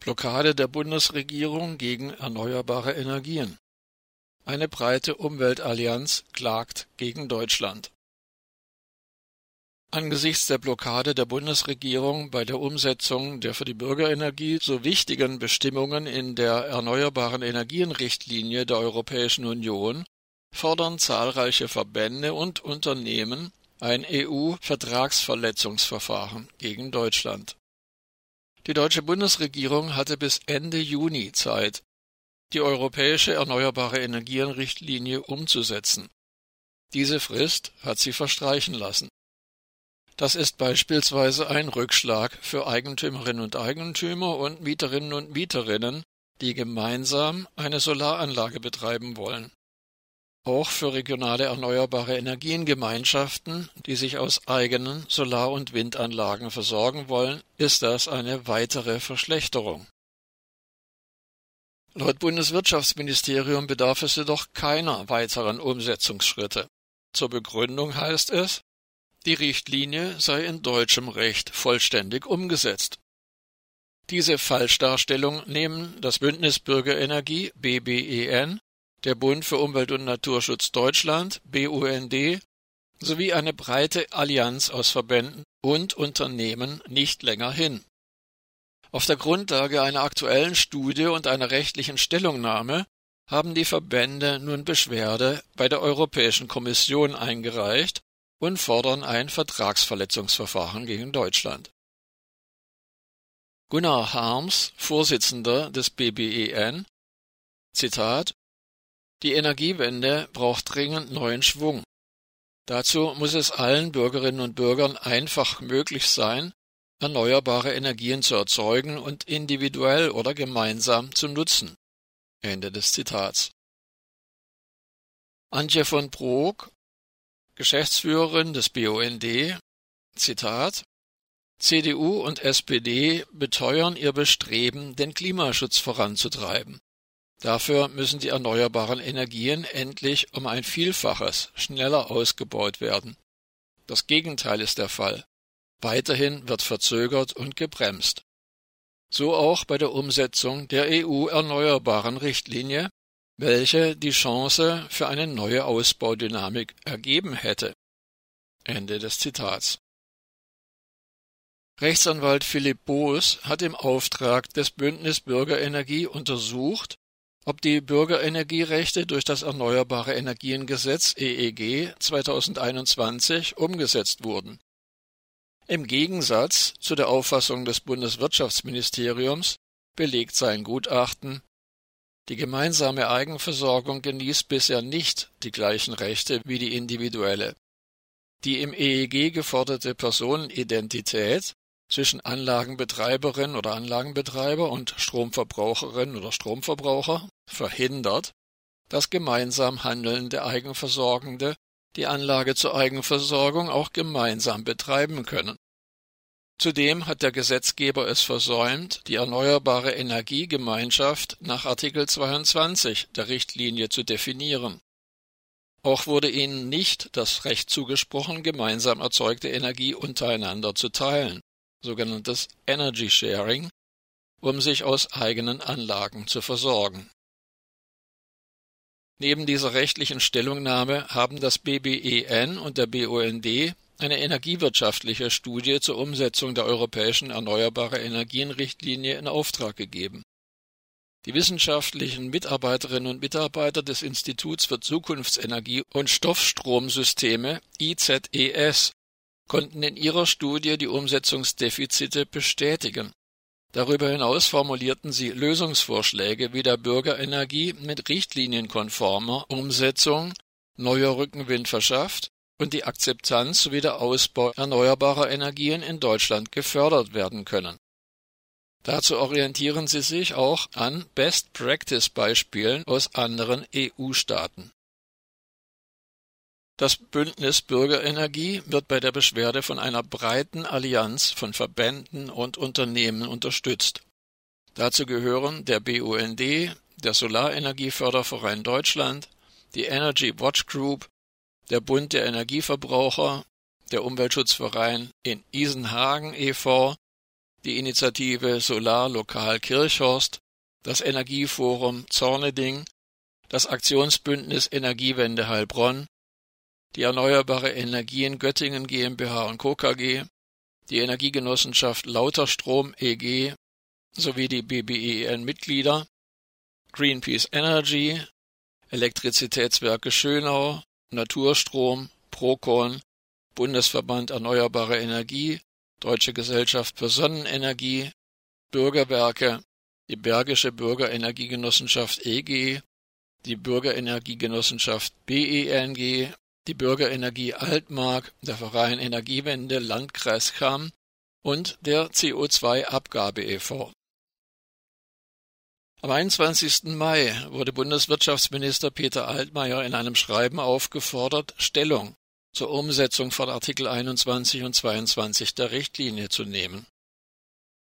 Blockade der Bundesregierung gegen erneuerbare Energien. Eine breite Umweltallianz klagt gegen Deutschland. Angesichts der Blockade der Bundesregierung bei der Umsetzung der für die Bürgerenergie so wichtigen Bestimmungen in der Erneuerbaren Energien-Richtlinie der Europäischen Union fordern zahlreiche Verbände und Unternehmen ein EU-Vertragsverletzungsverfahren gegen Deutschland. Die deutsche Bundesregierung hatte bis Ende Juni Zeit, die europäische Erneuerbare Energien-Richtlinie umzusetzen. Diese Frist hat sie verstreichen lassen. Das ist beispielsweise ein Rückschlag für Eigentümerinnen und Eigentümer und Mieterinnen und Mieterinnen, die gemeinsam eine Solaranlage betreiben wollen. Auch für regionale erneuerbare Energiengemeinschaften, die sich aus eigenen Solar- und Windanlagen versorgen wollen, ist das eine weitere Verschlechterung. Laut Bundeswirtschaftsministerium bedarf es jedoch keiner weiteren Umsetzungsschritte. Zur Begründung heißt es, die Richtlinie sei in deutschem Recht vollständig umgesetzt. Diese Falschdarstellung nehmen das Bündnis Bürgerenergie BBEN der Bund für Umwelt und Naturschutz Deutschland BUND sowie eine breite Allianz aus Verbänden und Unternehmen nicht länger hin. Auf der Grundlage einer aktuellen Studie und einer rechtlichen Stellungnahme haben die Verbände nun Beschwerde bei der Europäischen Kommission eingereicht und fordern ein Vertragsverletzungsverfahren gegen Deutschland. Gunnar Harms, Vorsitzender des BBEN, Zitat die Energiewende braucht dringend neuen Schwung. Dazu muss es allen Bürgerinnen und Bürgern einfach möglich sein, erneuerbare Energien zu erzeugen und individuell oder gemeinsam zu nutzen. Ende des Zitats. Antje von Brok, Geschäftsführerin des BUND, Zitat CDU und SPD beteuern ihr Bestreben, den Klimaschutz voranzutreiben. Dafür müssen die erneuerbaren Energien endlich um ein Vielfaches schneller ausgebaut werden. Das Gegenteil ist der Fall. Weiterhin wird verzögert und gebremst. So auch bei der Umsetzung der EU-Erneuerbaren Richtlinie, welche die Chance für eine neue Ausbaudynamik ergeben hätte. Ende des Zitats. Rechtsanwalt Philipp Boos hat im Auftrag des Bündnis Bürgerenergie untersucht, ob die Bürgerenergierechte durch das Erneuerbare Energiengesetz EEG 2021 umgesetzt wurden. Im Gegensatz zu der Auffassung des Bundeswirtschaftsministeriums belegt sein Gutachten, die gemeinsame Eigenversorgung genießt bisher nicht die gleichen Rechte wie die individuelle. Die im EEG geforderte Personenidentität zwischen Anlagenbetreiberin oder Anlagenbetreiber und Stromverbraucherin oder Stromverbraucher verhindert, dass gemeinsam handelnde Eigenversorgende die Anlage zur Eigenversorgung auch gemeinsam betreiben können. Zudem hat der Gesetzgeber es versäumt, die erneuerbare Energiegemeinschaft nach Artikel 22 der Richtlinie zu definieren. Auch wurde ihnen nicht das Recht zugesprochen, gemeinsam erzeugte Energie untereinander zu teilen sogenanntes Energy Sharing, um sich aus eigenen Anlagen zu versorgen. Neben dieser rechtlichen Stellungnahme haben das BBEN und der BUND eine energiewirtschaftliche Studie zur Umsetzung der europäischen Erneuerbare Energien Richtlinie in Auftrag gegeben. Die wissenschaftlichen Mitarbeiterinnen und Mitarbeiter des Instituts für Zukunftsenergie und Stoffstromsysteme IZES konnten in ihrer Studie die Umsetzungsdefizite bestätigen. Darüber hinaus formulierten sie Lösungsvorschläge, wie der Bürgerenergie mit richtlinienkonformer Umsetzung neuer Rückenwind verschafft und die Akzeptanz sowie der Ausbau erneuerbarer Energien in Deutschland gefördert werden können. Dazu orientieren sie sich auch an Best-Practice-Beispielen aus anderen EU-Staaten. Das Bündnis Bürgerenergie wird bei der Beschwerde von einer breiten Allianz von Verbänden und Unternehmen unterstützt. Dazu gehören der BUND, der Solarenergieförderverein Deutschland, die Energy Watch Group, der Bund der Energieverbraucher, der Umweltschutzverein in Isenhagen e.V., die Initiative Solar Lokal Kirchhorst, das Energieforum Zorneding, das Aktionsbündnis Energiewende Heilbronn, die Erneuerbare Energien Göttingen GmbH und Co. KG, die Energiegenossenschaft Lauterstrom EG sowie die BBEN-Mitglieder, Greenpeace Energy, Elektrizitätswerke Schönau, Naturstrom, Procon, Bundesverband Erneuerbare Energie, Deutsche Gesellschaft für Sonnenenergie, Bürgerwerke, die Bergische Bürgerenergiegenossenschaft EG, die Bürgerenergiegenossenschaft BENG, die Bürgerenergie Altmark, der Verein Energiewende Landkreis Cham und der CO2-Abgabe e.V. Am 21. Mai wurde Bundeswirtschaftsminister Peter Altmaier in einem Schreiben aufgefordert, Stellung zur Umsetzung von Artikel 21 und 22 der Richtlinie zu nehmen.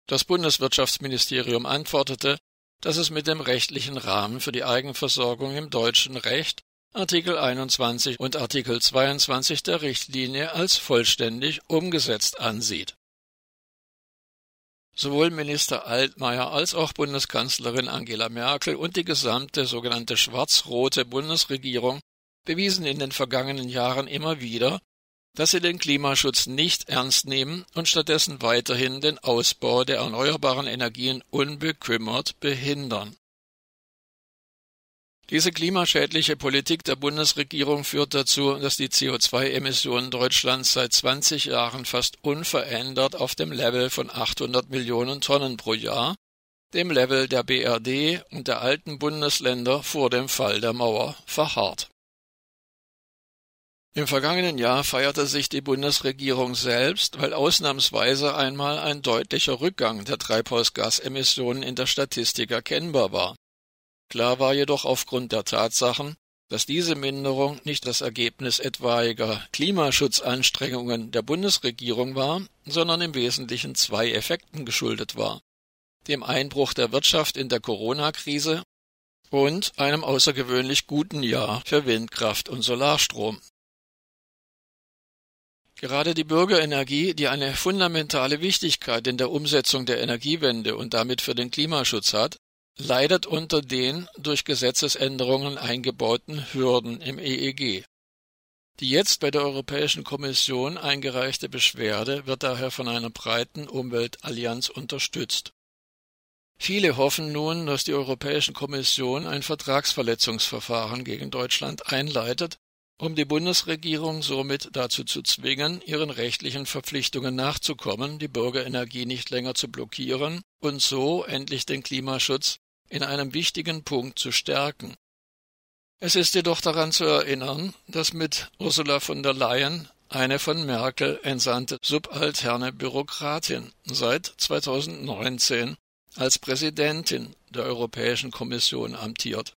Das Bundeswirtschaftsministerium antwortete, dass es mit dem rechtlichen Rahmen für die Eigenversorgung im deutschen Recht Artikel 21 und Artikel 22 der Richtlinie als vollständig umgesetzt ansieht. Sowohl Minister Altmaier als auch Bundeskanzlerin Angela Merkel und die gesamte sogenannte schwarz-rote Bundesregierung bewiesen in den vergangenen Jahren immer wieder, dass sie den Klimaschutz nicht ernst nehmen und stattdessen weiterhin den Ausbau der erneuerbaren Energien unbekümmert behindern. Diese klimaschädliche Politik der Bundesregierung führt dazu, dass die CO2-Emissionen Deutschlands seit 20 Jahren fast unverändert auf dem Level von 800 Millionen Tonnen pro Jahr, dem Level der BRD und der alten Bundesländer vor dem Fall der Mauer, verharrt. Im vergangenen Jahr feierte sich die Bundesregierung selbst, weil ausnahmsweise einmal ein deutlicher Rückgang der Treibhausgasemissionen in der Statistik erkennbar war. Klar war jedoch aufgrund der Tatsachen, dass diese Minderung nicht das Ergebnis etwaiger Klimaschutzanstrengungen der Bundesregierung war, sondern im Wesentlichen zwei Effekten geschuldet war dem Einbruch der Wirtschaft in der Corona-Krise und einem außergewöhnlich guten Jahr für Windkraft und Solarstrom. Gerade die Bürgerenergie, die eine fundamentale Wichtigkeit in der Umsetzung der Energiewende und damit für den Klimaschutz hat, leidet unter den durch Gesetzesänderungen eingebauten Hürden im EEG. Die jetzt bei der Europäischen Kommission eingereichte Beschwerde wird daher von einer breiten Umweltallianz unterstützt. Viele hoffen nun, dass die Europäische Kommission ein Vertragsverletzungsverfahren gegen Deutschland einleitet, um die Bundesregierung somit dazu zu zwingen, ihren rechtlichen Verpflichtungen nachzukommen, die Bürgerenergie nicht länger zu blockieren und so endlich den Klimaschutz in einem wichtigen Punkt zu stärken. Es ist jedoch daran zu erinnern, dass mit Ursula von der Leyen eine von Merkel entsandte subalterne Bürokratin seit 2019 als Präsidentin der Europäischen Kommission amtiert.